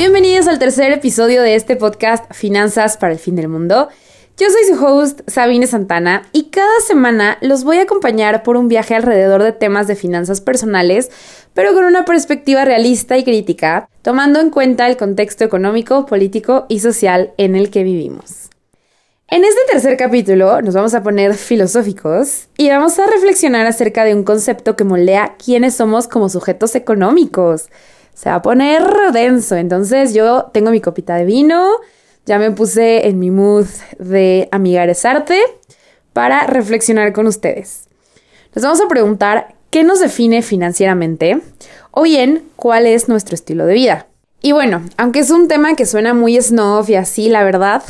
Bienvenidos al tercer episodio de este podcast Finanzas para el Fin del Mundo. Yo soy su host, Sabine Santana, y cada semana los voy a acompañar por un viaje alrededor de temas de finanzas personales, pero con una perspectiva realista y crítica, tomando en cuenta el contexto económico, político y social en el que vivimos. En este tercer capítulo nos vamos a poner filosóficos y vamos a reflexionar acerca de un concepto que moldea quiénes somos como sujetos económicos. Se va a poner denso, entonces yo tengo mi copita de vino, ya me puse en mi mood de amigares arte para reflexionar con ustedes. Les vamos a preguntar qué nos define financieramente o bien cuál es nuestro estilo de vida. Y bueno, aunque es un tema que suena muy snob y así, la verdad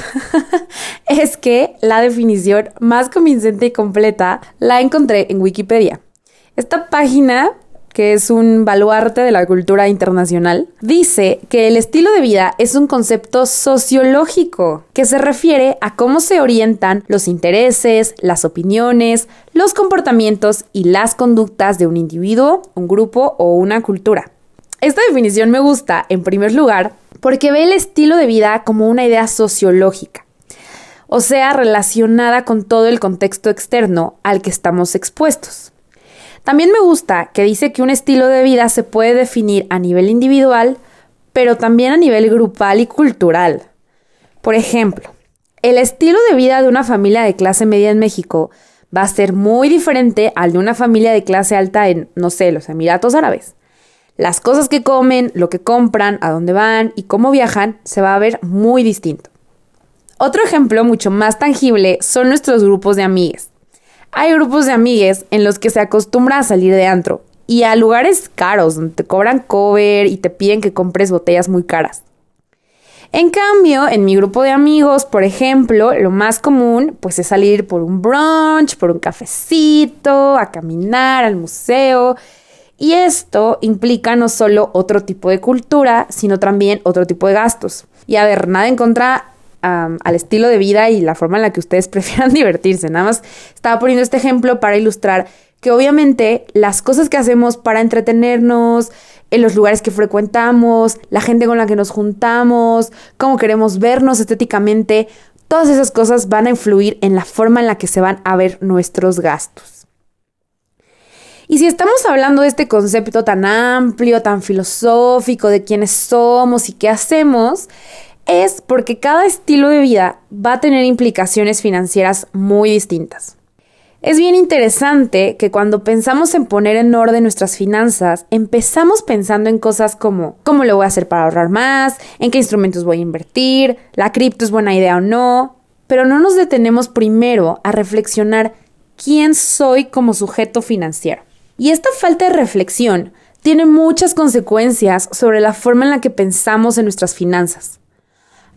es que la definición más convincente y completa la encontré en Wikipedia. Esta página que es un baluarte de la cultura internacional, dice que el estilo de vida es un concepto sociológico que se refiere a cómo se orientan los intereses, las opiniones, los comportamientos y las conductas de un individuo, un grupo o una cultura. Esta definición me gusta, en primer lugar, porque ve el estilo de vida como una idea sociológica, o sea, relacionada con todo el contexto externo al que estamos expuestos. También me gusta que dice que un estilo de vida se puede definir a nivel individual, pero también a nivel grupal y cultural. Por ejemplo, el estilo de vida de una familia de clase media en México va a ser muy diferente al de una familia de clase alta en, no sé, los Emiratos Árabes. Las cosas que comen, lo que compran, a dónde van y cómo viajan se va a ver muy distinto. Otro ejemplo mucho más tangible son nuestros grupos de amigues. Hay grupos de amigues en los que se acostumbra a salir de antro y a lugares caros donde te cobran cover y te piden que compres botellas muy caras. En cambio, en mi grupo de amigos, por ejemplo, lo más común pues es salir por un brunch, por un cafecito, a caminar al museo. Y esto implica no solo otro tipo de cultura, sino también otro tipo de gastos. Y a ver, nada en contra al estilo de vida y la forma en la que ustedes prefieran divertirse. Nada más estaba poniendo este ejemplo para ilustrar que obviamente las cosas que hacemos para entretenernos, en los lugares que frecuentamos, la gente con la que nos juntamos, cómo queremos vernos estéticamente, todas esas cosas van a influir en la forma en la que se van a ver nuestros gastos. Y si estamos hablando de este concepto tan amplio, tan filosófico de quiénes somos y qué hacemos, es porque cada estilo de vida va a tener implicaciones financieras muy distintas. Es bien interesante que cuando pensamos en poner en orden nuestras finanzas, empezamos pensando en cosas como cómo lo voy a hacer para ahorrar más, en qué instrumentos voy a invertir, la cripto es buena idea o no, pero no nos detenemos primero a reflexionar quién soy como sujeto financiero. Y esta falta de reflexión tiene muchas consecuencias sobre la forma en la que pensamos en nuestras finanzas.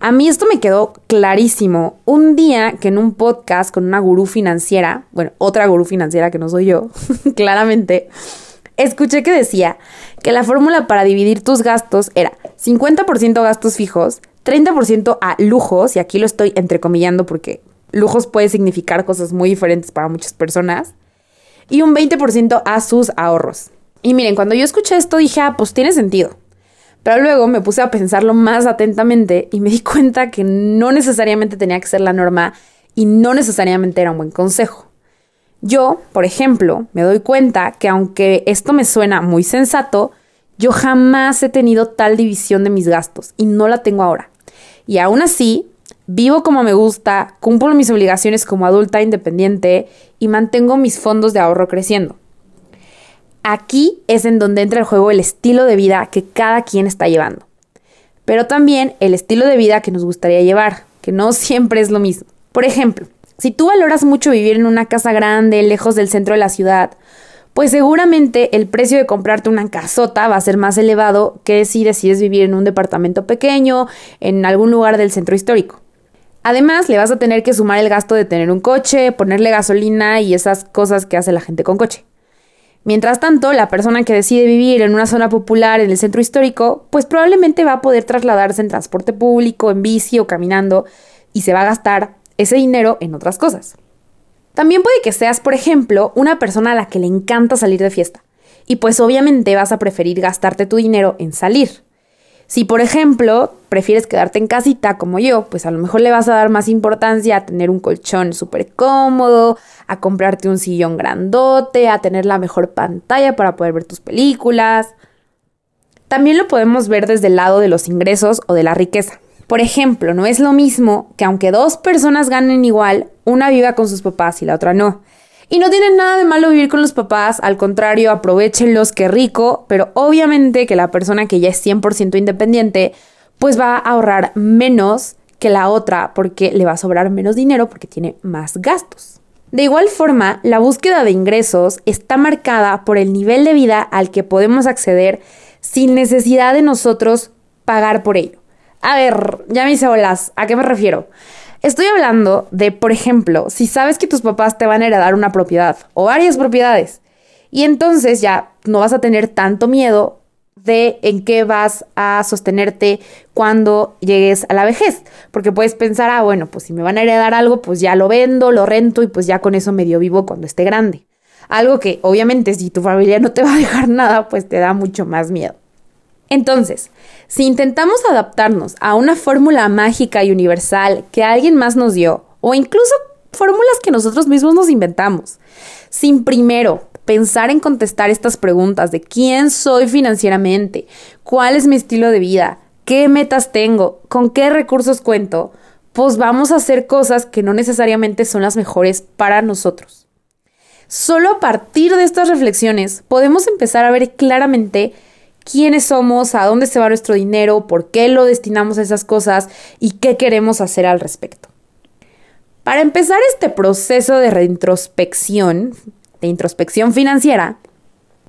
A mí esto me quedó clarísimo. Un día que en un podcast con una gurú financiera, bueno, otra gurú financiera que no soy yo, claramente, escuché que decía que la fórmula para dividir tus gastos era 50% gastos fijos, 30% a lujos, y aquí lo estoy entrecomillando porque lujos puede significar cosas muy diferentes para muchas personas, y un 20% a sus ahorros. Y miren, cuando yo escuché esto dije, ah, pues tiene sentido. Pero luego me puse a pensarlo más atentamente y me di cuenta que no necesariamente tenía que ser la norma y no necesariamente era un buen consejo. Yo, por ejemplo, me doy cuenta que aunque esto me suena muy sensato, yo jamás he tenido tal división de mis gastos y no la tengo ahora. Y aún así, vivo como me gusta, cumplo mis obligaciones como adulta independiente y mantengo mis fondos de ahorro creciendo. Aquí es en donde entra el juego el estilo de vida que cada quien está llevando. Pero también el estilo de vida que nos gustaría llevar, que no siempre es lo mismo. Por ejemplo, si tú valoras mucho vivir en una casa grande, lejos del centro de la ciudad, pues seguramente el precio de comprarte una casota va a ser más elevado que si decides vivir en un departamento pequeño, en algún lugar del centro histórico. Además, le vas a tener que sumar el gasto de tener un coche, ponerle gasolina y esas cosas que hace la gente con coche. Mientras tanto, la persona que decide vivir en una zona popular en el centro histórico, pues probablemente va a poder trasladarse en transporte público, en bici o caminando, y se va a gastar ese dinero en otras cosas. También puede que seas, por ejemplo, una persona a la que le encanta salir de fiesta, y pues obviamente vas a preferir gastarte tu dinero en salir. Si, por ejemplo, prefieres quedarte en casita como yo, pues a lo mejor le vas a dar más importancia a tener un colchón súper cómodo, a comprarte un sillón grandote, a tener la mejor pantalla para poder ver tus películas. También lo podemos ver desde el lado de los ingresos o de la riqueza. Por ejemplo, no es lo mismo que aunque dos personas ganen igual, una viva con sus papás y la otra no. Y no tienen nada de malo vivir con los papás, al contrario, aprovechenlos, que rico, pero obviamente que la persona que ya es 100% independiente, pues va a ahorrar menos que la otra porque le va a sobrar menos dinero porque tiene más gastos. De igual forma, la búsqueda de ingresos está marcada por el nivel de vida al que podemos acceder sin necesidad de nosotros pagar por ello. A ver, ya me hice olas, ¿a qué me refiero? Estoy hablando de, por ejemplo, si sabes que tus papás te van a heredar una propiedad o varias propiedades y entonces ya no vas a tener tanto miedo de en qué vas a sostenerte cuando llegues a la vejez. Porque puedes pensar, ah, bueno, pues si me van a heredar algo, pues ya lo vendo, lo rento y pues ya con eso medio vivo cuando esté grande. Algo que obviamente si tu familia no te va a dejar nada, pues te da mucho más miedo. Entonces, si intentamos adaptarnos a una fórmula mágica y universal que alguien más nos dio, o incluso fórmulas que nosotros mismos nos inventamos, sin primero pensar en contestar estas preguntas de quién soy financieramente, cuál es mi estilo de vida, qué metas tengo, con qué recursos cuento, pues vamos a hacer cosas que no necesariamente son las mejores para nosotros. Solo a partir de estas reflexiones podemos empezar a ver claramente quiénes somos, a dónde se va nuestro dinero, por qué lo destinamos a esas cosas y qué queremos hacer al respecto. Para empezar este proceso de reintrospección, de introspección financiera,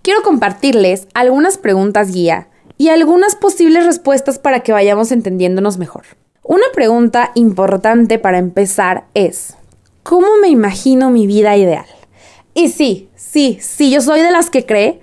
quiero compartirles algunas preguntas guía y algunas posibles respuestas para que vayamos entendiéndonos mejor. Una pregunta importante para empezar es, ¿cómo me imagino mi vida ideal? Y sí, sí, sí, yo soy de las que cree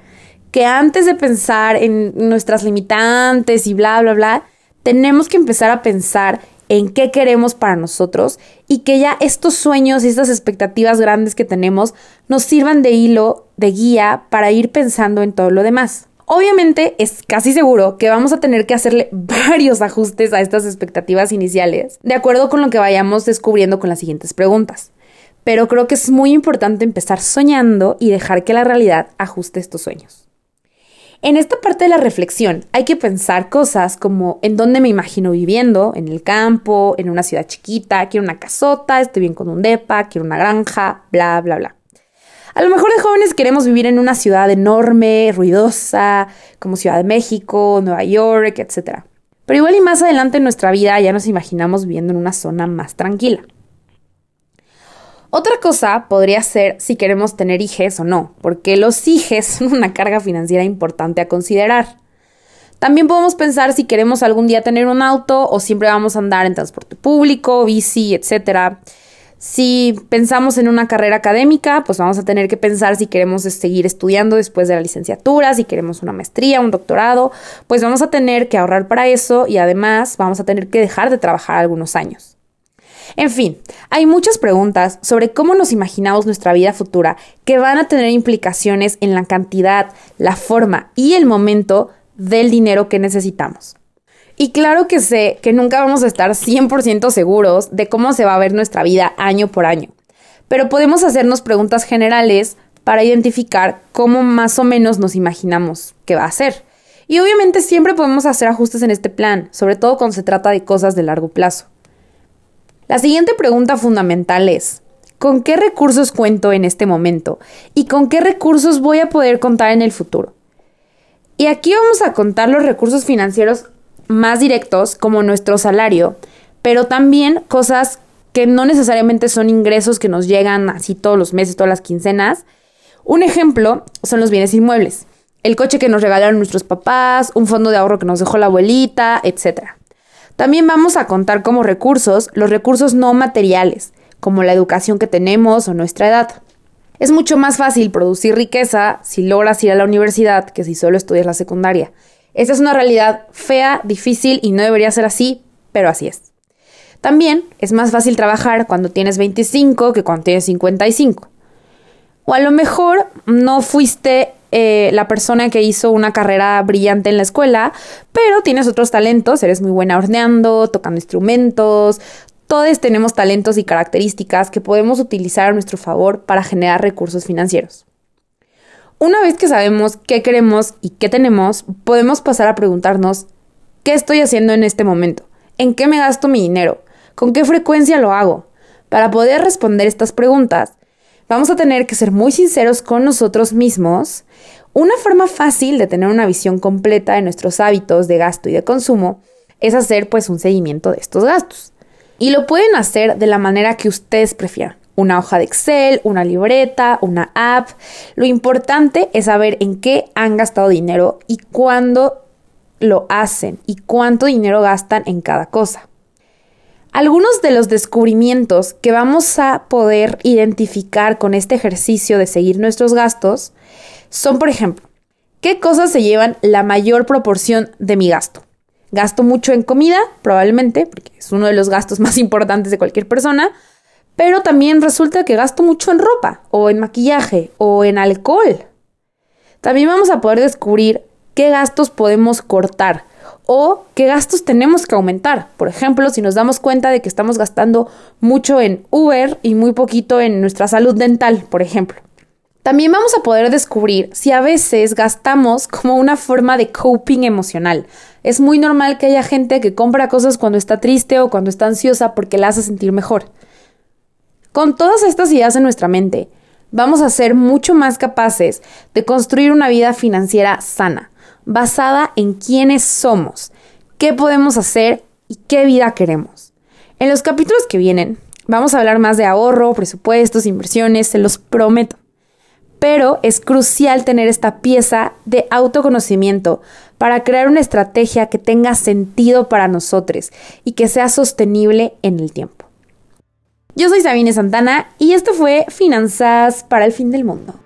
que antes de pensar en nuestras limitantes y bla, bla, bla, tenemos que empezar a pensar en qué queremos para nosotros y que ya estos sueños y estas expectativas grandes que tenemos nos sirvan de hilo, de guía para ir pensando en todo lo demás. Obviamente es casi seguro que vamos a tener que hacerle varios ajustes a estas expectativas iniciales, de acuerdo con lo que vayamos descubriendo con las siguientes preguntas. Pero creo que es muy importante empezar soñando y dejar que la realidad ajuste estos sueños. En esta parte de la reflexión hay que pensar cosas como en dónde me imagino viviendo, en el campo, en una ciudad chiquita, quiero una casota, estoy bien con un depa, quiero una granja, bla, bla, bla. A lo mejor de jóvenes queremos vivir en una ciudad enorme, ruidosa, como Ciudad de México, Nueva York, etc. Pero igual y más adelante en nuestra vida ya nos imaginamos viviendo en una zona más tranquila. Otra cosa podría ser si queremos tener hijes o no, porque los hijes son una carga financiera importante a considerar. También podemos pensar si queremos algún día tener un auto o siempre vamos a andar en transporte público, bici, etc. Si pensamos en una carrera académica, pues vamos a tener que pensar si queremos seguir estudiando después de la licenciatura, si queremos una maestría, un doctorado, pues vamos a tener que ahorrar para eso y además vamos a tener que dejar de trabajar algunos años. En fin, hay muchas preguntas sobre cómo nos imaginamos nuestra vida futura que van a tener implicaciones en la cantidad, la forma y el momento del dinero que necesitamos. Y claro que sé que nunca vamos a estar 100% seguros de cómo se va a ver nuestra vida año por año, pero podemos hacernos preguntas generales para identificar cómo más o menos nos imaginamos que va a ser. Y obviamente siempre podemos hacer ajustes en este plan, sobre todo cuando se trata de cosas de largo plazo. La siguiente pregunta fundamental es, ¿con qué recursos cuento en este momento? ¿Y con qué recursos voy a poder contar en el futuro? Y aquí vamos a contar los recursos financieros más directos, como nuestro salario, pero también cosas que no necesariamente son ingresos que nos llegan así todos los meses, todas las quincenas. Un ejemplo son los bienes inmuebles, el coche que nos regalaron nuestros papás, un fondo de ahorro que nos dejó la abuelita, etc. También vamos a contar como recursos los recursos no materiales, como la educación que tenemos o nuestra edad. Es mucho más fácil producir riqueza si logras ir a la universidad que si solo estudias la secundaria. Esa es una realidad fea, difícil y no debería ser así, pero así es. También es más fácil trabajar cuando tienes 25 que cuando tienes 55. O a lo mejor no fuiste eh, la persona que hizo una carrera brillante en la escuela, pero tienes otros talentos, eres muy buena horneando, tocando instrumentos, todos tenemos talentos y características que podemos utilizar a nuestro favor para generar recursos financieros. Una vez que sabemos qué queremos y qué tenemos, podemos pasar a preguntarnos, ¿qué estoy haciendo en este momento? ¿En qué me gasto mi dinero? ¿Con qué frecuencia lo hago? Para poder responder estas preguntas, vamos a tener que ser muy sinceros con nosotros mismos. Una forma fácil de tener una visión completa de nuestros hábitos de gasto y de consumo es hacer pues un seguimiento de estos gastos. Y lo pueden hacer de la manera que ustedes prefieran. Una hoja de Excel, una libreta, una app. Lo importante es saber en qué han gastado dinero y cuándo lo hacen y cuánto dinero gastan en cada cosa. Algunos de los descubrimientos que vamos a poder identificar con este ejercicio de seguir nuestros gastos son, por ejemplo, ¿qué cosas se llevan la mayor proporción de mi gasto? Gasto mucho en comida, probablemente, porque es uno de los gastos más importantes de cualquier persona, pero también resulta que gasto mucho en ropa, o en maquillaje, o en alcohol. También vamos a poder descubrir qué gastos podemos cortar o qué gastos tenemos que aumentar. Por ejemplo, si nos damos cuenta de que estamos gastando mucho en Uber y muy poquito en nuestra salud dental, por ejemplo. También vamos a poder descubrir si a veces gastamos como una forma de coping emocional. Es muy normal que haya gente que compra cosas cuando está triste o cuando está ansiosa porque la hace sentir mejor. Con todas estas ideas en nuestra mente, vamos a ser mucho más capaces de construir una vida financiera sana basada en quiénes somos, qué podemos hacer y qué vida queremos. En los capítulos que vienen vamos a hablar más de ahorro, presupuestos, inversiones, se los prometo. Pero es crucial tener esta pieza de autoconocimiento para crear una estrategia que tenga sentido para nosotros y que sea sostenible en el tiempo. Yo soy Sabine Santana y esto fue Finanzas para el Fin del Mundo.